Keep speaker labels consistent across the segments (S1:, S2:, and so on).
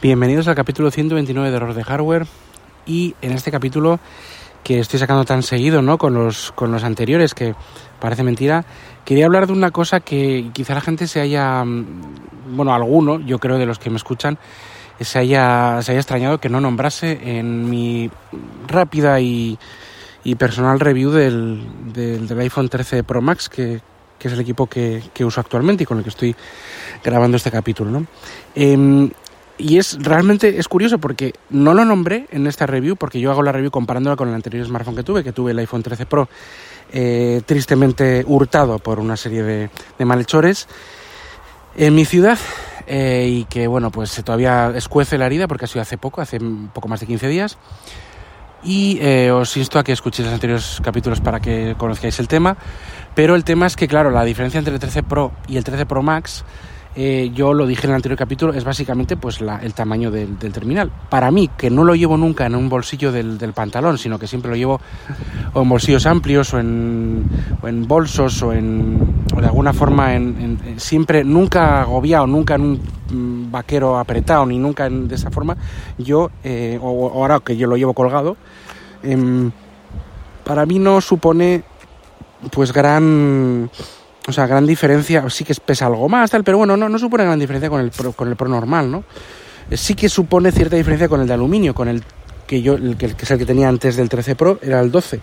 S1: Bienvenidos al capítulo 129 de Error de Hardware y en este capítulo que estoy sacando tan seguido ¿no? con, los, con los anteriores que parece mentira, quería hablar de una cosa que quizá la gente se haya, mm, bueno, alguno, yo creo de los que me escuchan, se haya, se haya extrañado que no nombrase en mi rápida y, y personal review del, del, iPhone 13 Pro Max, que, que es el equipo que, que, uso actualmente y con el que estoy grabando este capítulo. ¿no? Eh, y es realmente es curioso porque no lo nombré en esta review porque yo hago la review comparándola con el anterior smartphone que tuve, que tuve el iPhone 13 Pro, eh, tristemente hurtado por una serie de, malhechores en mi ciudad eh, y que bueno pues todavía escuece la herida porque ha sido hace poco, hace poco más de 15 días. Y eh, os insto a que escuchéis los anteriores capítulos para que conozcáis el tema. Pero el tema es que, claro, la diferencia entre el 13 Pro y el 13 Pro Max eh, yo lo dije en el anterior capítulo, es básicamente pues la, el tamaño del, terminal. Para mí, que no lo llevo nunca en un bolsillo del, pantalón, sino que siempre lo llevo o en bolsillos amplios o en, o en bolsos o, en, o de alguna forma en, siempre, nunca agobiado, nunca en un mm, vaquero apretado, ni nunca en, de esa forma, yo, eh, o, o, ahora que yo lo llevo colgado, eh, para mí no supone pues gran o sea, gran diferencia, sí que pesa algo más, tal, pero bueno, no, no supone gran diferencia con el, Pro, con el Pro normal, ¿no? Sí que supone cierta diferencia con el de aluminio, con el que yo, el que, que es el que tenía antes del 13 Pro, era el 12.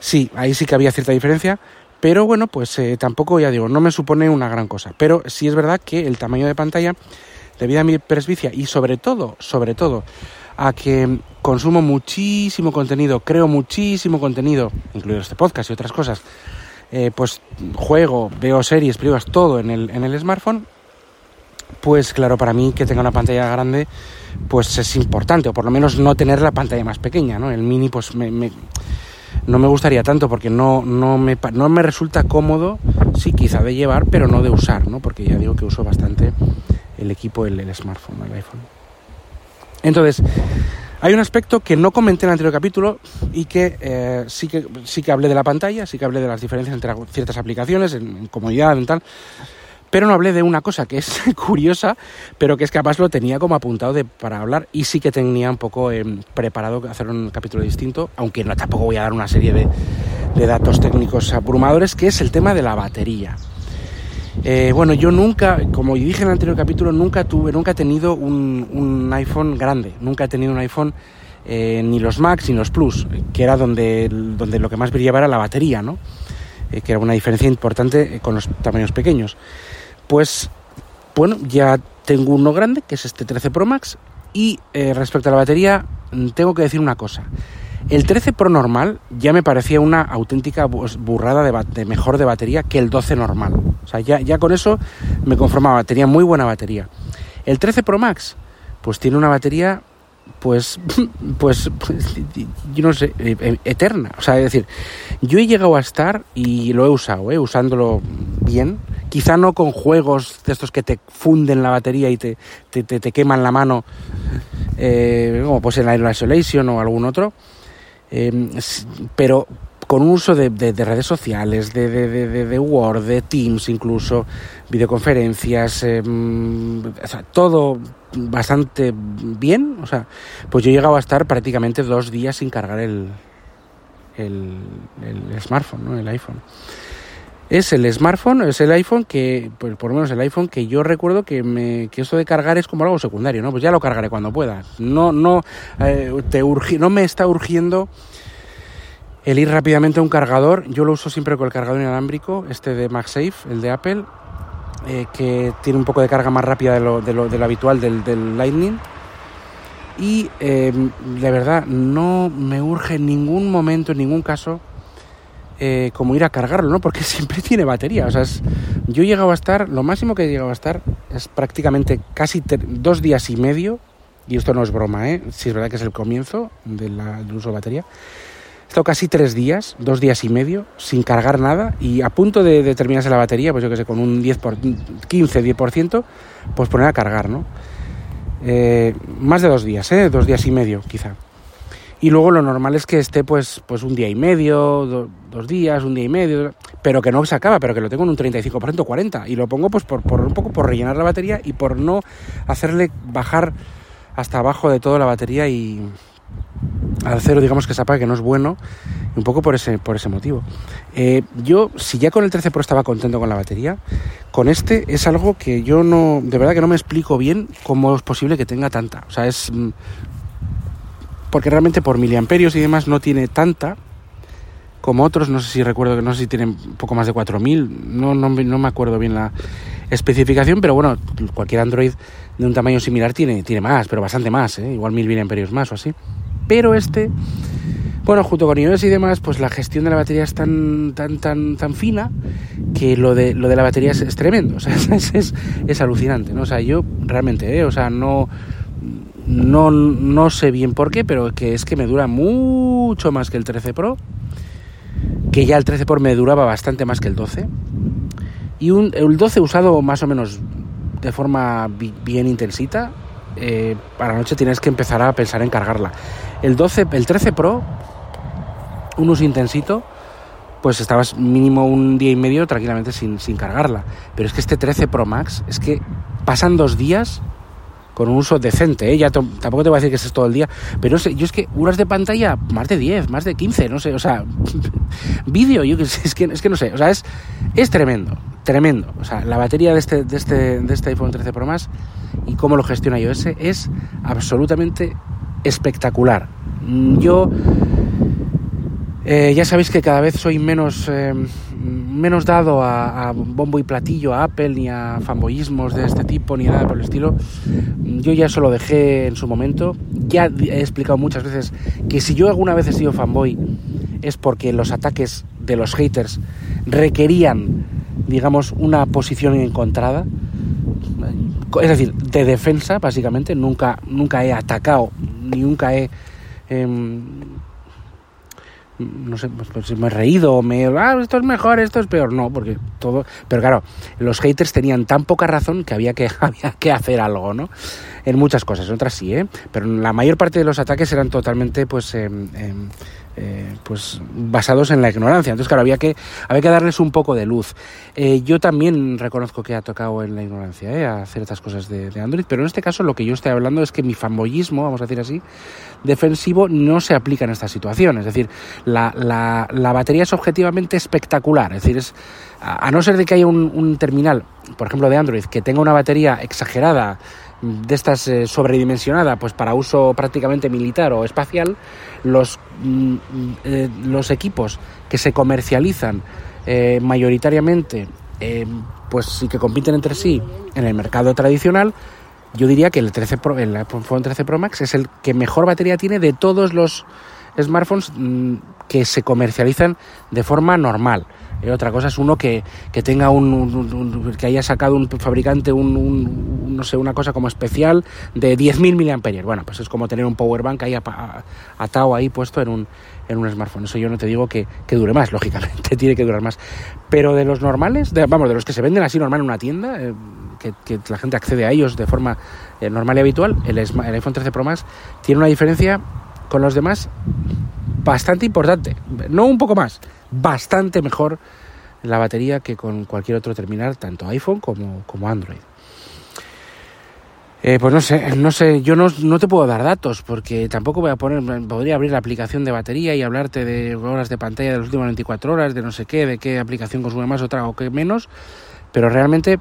S1: Sí, ahí sí que había cierta diferencia, pero bueno, pues eh, tampoco, ya digo, no me supone una gran cosa. Pero sí es verdad que el tamaño de pantalla, debido a mi presbicia y sobre todo, sobre todo, a que consumo muchísimo contenido, creo muchísimo contenido, incluido este podcast y otras cosas, eh, pues juego, veo series, películas, todo en el, en el smartphone, pues claro, para mí que tenga una pantalla grande, pues es importante, o por lo menos no tener la pantalla más pequeña, ¿no? El mini, pues me, me, no me gustaría tanto porque no, no, me, no me resulta cómodo, sí, quizá de llevar, pero no de usar, ¿no? Porque ya digo que uso bastante el equipo, el, el smartphone, el iPhone. Entonces, hay un aspecto que no comenté en el anterior capítulo y que, eh, sí que sí que hablé de la pantalla, sí que hablé de las diferencias entre ciertas aplicaciones, en, en comodidad, en tal, pero no hablé de una cosa que es curiosa, pero que es capaz lo tenía como apuntado para hablar y sí que tenía un poco eh, preparado hacer un capítulo distinto, aunque no tampoco voy a dar una serie de datos técnicos abrumadores, que es el tema de la batería. Eh, bueno, yo nunca, como dije en el anterior capítulo, nunca tuve, nunca he tenido un, un iPhone grande, nunca he tenido un iPhone eh, ni los Max ni los Plus, que era donde, donde lo que más brillaba era la batería, ¿no? Eh, que era una diferencia importante con los tamaños pequeños. Pues, bueno, ya tengo uno grande, que es este 13 Pro Max, y respecto a la batería, tengo que decir una cosa. El 13 Pro normal ya me parecía una auténtica burrada de, de, mejor de batería que el 12 normal. O sea, ya, ya con eso me conformaba, tenía muy buena batería. El 13 Pro Max, pues tiene una batería, pues, pues, pues yo no sé, eterna. O sea, es decir, yo he llegado a estar, y lo he usado, ¿eh? usándolo bien, quizá no con juegos de estos que te funden la batería y te, te, te, queman la mano, eh, como pues en Aero Isolation o algún otro, eh, pero con un uso de, de, de redes sociales, de, de, Word, de Teams incluso, videoconferencias, eh, o sea, todo bastante bien. O sea, pues yo he llegado a estar prácticamente dos días sin cargar el, el, el smartphone, ¿no? el iPhone. Es el smartphone, es el iPhone que, pues por lo menos el iPhone que yo recuerdo que, me, que esto de cargar es como algo secundario, ¿no? Pues ya lo cargaré cuando pueda. No, no, eh, te no me está urgiendo el ir rápidamente a un cargador. Yo lo uso siempre con el cargador inalámbrico, este de MagSafe, el de Apple, eh, que tiene un poco de carga más rápida de lo, de lo, habitual del, del, Lightning. Y eh, de verdad, no me urge en ningún momento, en ningún caso, eh, como ir a cargarlo, ¿no? Porque siempre tiene batería. O sea, es, yo he llegado a estar, lo máximo que he llegado a estar es prácticamente casi dos días y medio, y esto no es broma, ¿eh? Si es verdad que es el comienzo de la, del uso de batería. He estado casi tres días, dos días y medio, sin cargar nada, y a punto de, de terminarse la batería, pues yo que sé, con un 10 por, 15, 10%, pues poner a cargar, ¿no? Eh, más de dos días, ¿eh? Dos días y medio, quizá. Y luego lo normal es que esté pues, pues un día y medio, do, dos días, un día y medio, pero que no se acaba, pero que lo tengo en un 35%, 40%. Y lo pongo pues por, por un poco por rellenar la batería y por no hacerle bajar hasta abajo de toda la batería y al cero digamos que se apaga que no es bueno un poco por ese, por ese motivo. Eh, yo, si ya con el 13 Pro estaba contento con la batería, con este es algo que yo no, de verdad que no me explico bien cómo es posible que tenga tanta. O sea, es... Porque realmente por miliamperios y demás no tiene tanta como otros, no sé si recuerdo que no sé si tienen poco más de 4000, no, no, no me acuerdo bien la especificación, pero bueno, cualquier Android de un tamaño similar tiene, tiene más, pero bastante más, ¿eh? igual mil miliamperios más o así. Pero este bueno, junto con iOS y demás, pues la gestión de la batería es tan, tan, tan, tan fina que lo de, lo de la batería es, tremendo. O sea, es, es, alucinante, ¿no? O sea, yo realmente, ¿eh? O sea, no, no, no sé bien por qué, pero que es que me dura mucho más que el 13 Pro. Que ya el 13 Pro me duraba bastante más que el 12. Y un, el 12 usado más o menos de forma bien intensita, eh, para la noche tienes que empezar a pensar en cargarla. El 12, el 13 Pro un uso intensito, pues estabas mínimo un día y medio tranquilamente sin, sin cargarla. Pero es que este 13 Pro Max, es que pasan dos días con un uso decente, ¿eh? ya tampoco te voy a decir que es todo el día, pero no sé, yo es que horas de pantalla, más de 10, más de 15, no sé, o sea, vídeo, yo es que, es que no sé, o sea, es, es tremendo, tremendo, o sea, la batería de este, de este, de este iPhone 13 Pro Max y cómo lo gestiona iOS es absolutamente espectacular. Yo eh, ya sabéis que cada vez soy menos, eh, menos dado a, bombo y platillo, a Apple, ni a fanboyismos de este tipo, ni nada por el estilo. Yo ya eso lo dejé en su momento. Ya he explicado muchas veces que si yo alguna vez he sido fanboy es porque los ataques de los haters requerían, digamos, una posición encontrada. Es decir, de defensa, básicamente. Nunca, nunca he atacado, ni nunca he... Em, no sé, pues, pues me he reído, me ah, esto es mejor, esto es peor, no, porque todo, pero claro, los haters tenían tan poca razón que había que, había que hacer algo, ¿no? En muchas cosas, en otras sí, ¿eh? Pero la mayor parte de los ataques eran totalmente, pues, eh, pues basados en la ignorancia. Entonces, claro, había que, había que darles un poco de luz. Eh, yo también reconozco que ha tocado en la ignorancia ¿eh? a ciertas cosas de, Android, pero en este caso lo que yo estoy hablando es que mi fanboyismo, vamos a decir así, defensivo no se aplica en esta situación. Es decir, la, la, la batería es objetivamente espectacular. Es decir, es, a, no ser de que haya un terminal, por ejemplo, de Android, que tenga una batería exagerada, de estas eh, sobredimensionada pues para uso prácticamente militar o espacial los, mm, eh, los equipos que se comercializan eh, mayoritariamente pues y que compiten entre sí en el mercado tradicional yo diría que el 13 Pro, el iPhone 13 Pro Max es el que mejor batería tiene de todos los smartphones mm, que se comercializan de forma normal eh, otra cosa es uno que, tenga un, que haya sacado un fabricante un, no sé, una cosa como especial de 10.000 miliamperios. Bueno, pues es como tener un power bank ahí atado ahí puesto en un, en un smartphone. Eso yo no te digo que, dure más, lógicamente, tiene que durar más. Pero de los normales, vamos, de los que se venden así normal en una tienda, eh, que, la gente accede a ellos de forma eh, normal y habitual, el, el iPhone 13 Pro Max tiene una diferencia con los demás bastante importante. No un poco más, bastante mejor la batería que con cualquier otro terminal, tanto iPhone como, como Android. Eh, pues no sé, no sé, yo no, no, te puedo dar datos porque tampoco voy a poner, podría abrir la aplicación de batería y hablarte de horas de pantalla de las últimas 24 horas, de no sé qué, de qué aplicación consume más otra o qué menos, pero realmente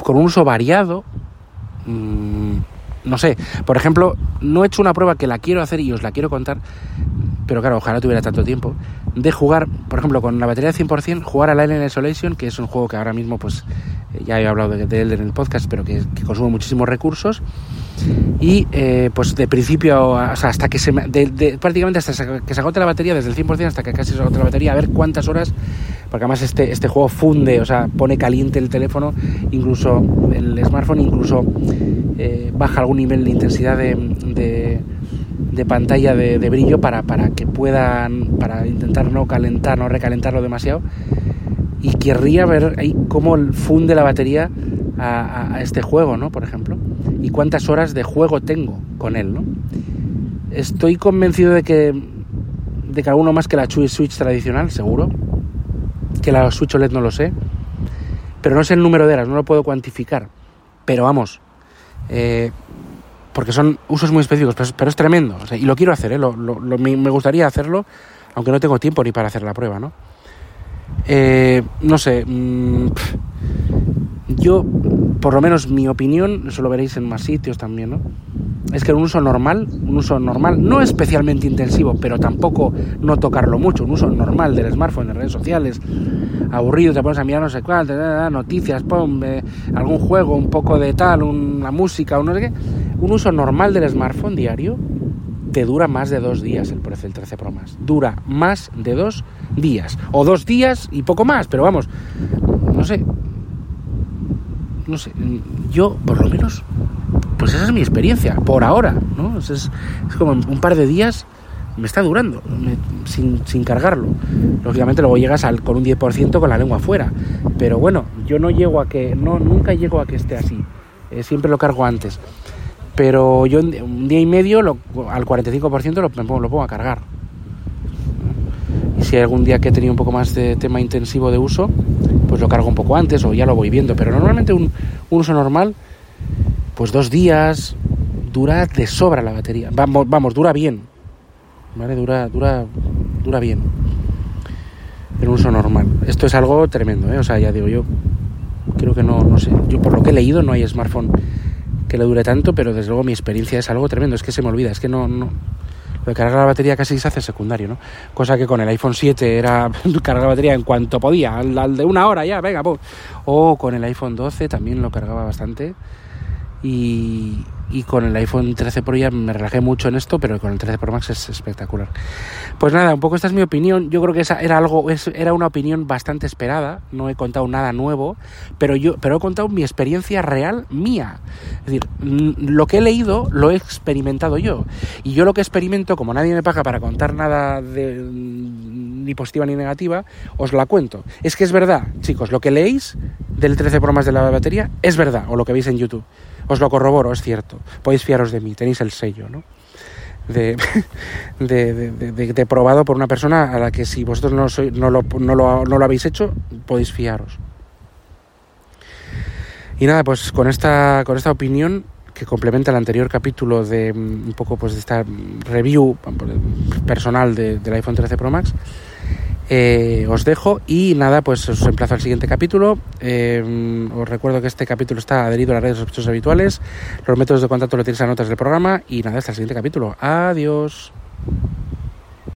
S1: con un uso variado, mmm, no sé, por ejemplo, no he hecho una prueba que la quiero hacer y os la quiero contar, pero claro, ojalá tuviera tanto tiempo, de jugar, por ejemplo, con la batería de 100%, jugar a Alien Isolation, que es un juego que ahora mismo, pues, eh, ya he hablado de, él en el podcast, pero que, consume muchísimos recursos, y eh, pues de principio, o sea, hasta que se, de, prácticamente hasta que se agote la batería, desde el 100% hasta que casi se agote la batería, a ver cuántas horas, porque además este, este juego funde, o sea, pone caliente el teléfono, incluso el smartphone, incluso eh, baja algún nivel de intensidad de de pantalla de, brillo para, para, que puedan, para intentar no calentar, no recalentarlo demasiado. Y querría ver ahí cómo funde la batería a, este juego, ¿no? Por ejemplo. Y cuántas horas de juego tengo con él, ¿no? Estoy convencido de que, de que alguno más que la Switch tradicional, seguro. Que la Switch OLED no lo sé. Pero no sé el número de horas, no lo puedo cuantificar. Pero vamos, eh, porque son usos muy específicos, pero, es tremendo. y lo quiero hacer, ¿eh? me gustaría hacerlo, aunque no tengo tiempo ni para hacer la prueba, ¿no? Eh, no sé, mm, yo, por lo menos mi opinión, eso lo veréis en más sitios también, ¿no? Es que un uso normal, un uso normal, no especialmente intensivo, pero tampoco no tocarlo mucho, un uso normal del smartphone, de redes sociales, aburrido, te pones a mirar no sé cuál, noticias, pum, algún juego, un poco de tal, una música, un no sé qué. Un uso normal del smartphone diario te dura más de dos días el precio del 13 Pro Max. Dura más de dos días. O dos días y poco más, pero vamos, no sé. No sé, yo por lo menos, pues esa es mi experiencia, por ahora, ¿no? Es, como un par de días me está durando sin, sin, cargarlo. Lógicamente luego llegas al, con un 10% con la lengua afuera. Pero bueno, yo no llego a que, no, nunca llego a que esté así. Eh, siempre lo cargo antes. Pero yo un día y medio lo, al 45% lo, lo pongo a cargar. Y si hay algún día que he tenido un poco más de tema intensivo de uso, pues lo cargo un poco antes o ya lo voy viendo. Pero normalmente un, un uso normal, pues dos días, dura de sobra la batería. Vamos, vamos, dura bien ¿vale? Dura, dura, dura bien. En uso normal. Esto es algo tremendo, ¿eh? O sea, ya digo, yo creo que no, no sé. Yo por lo que he leído no hay smartphone que le dure tanto, pero desde luego mi experiencia es algo tremendo. Es que se me olvida, es que no, no, lo de cargar la batería casi se hace secundario, ¿no? Cosa que con el iPhone 7 era cargar la batería en cuanto podía, al, de una hora ya, venga, O con el iPhone 12 también lo cargaba bastante. Y, y con el iPhone 13 Pro ya me relajé mucho en esto, pero con el 13 Pro Max es espectacular. Pues nada, un poco esta es mi opinión. Yo creo que esa era algo, era una opinión bastante esperada. No he contado nada nuevo, pero yo, pero he contado mi experiencia real mía. Es decir, lo que he leído lo he experimentado yo. Y yo lo que experimento, como nadie me paga para contar nada de, ni positiva ni negativa, os la cuento. Es que es verdad, chicos, lo que leéis del 13 Pro Max de la batería es verdad, o lo que veis en YouTube. Os lo corroboro, es cierto. Podéis fiaros de mí, tenéis el sello, ¿no? De, de, probado por una persona a la que si vosotros no, sois, no, lo, no, lo, no lo habéis hecho, podéis fiaros. Y nada, pues con esta, con esta opinión que complementa el anterior capítulo de mm, un poco pues de esta review personal del iPhone 13 Pro Max, eh, os dejo y nada, pues os emplazo al siguiente capítulo. Eh, os recuerdo que este capítulo está adherido a las redes sospechosos habituales. Los métodos de contacto lo tenéis en notas del programa y nada, hasta el siguiente capítulo. Adiós.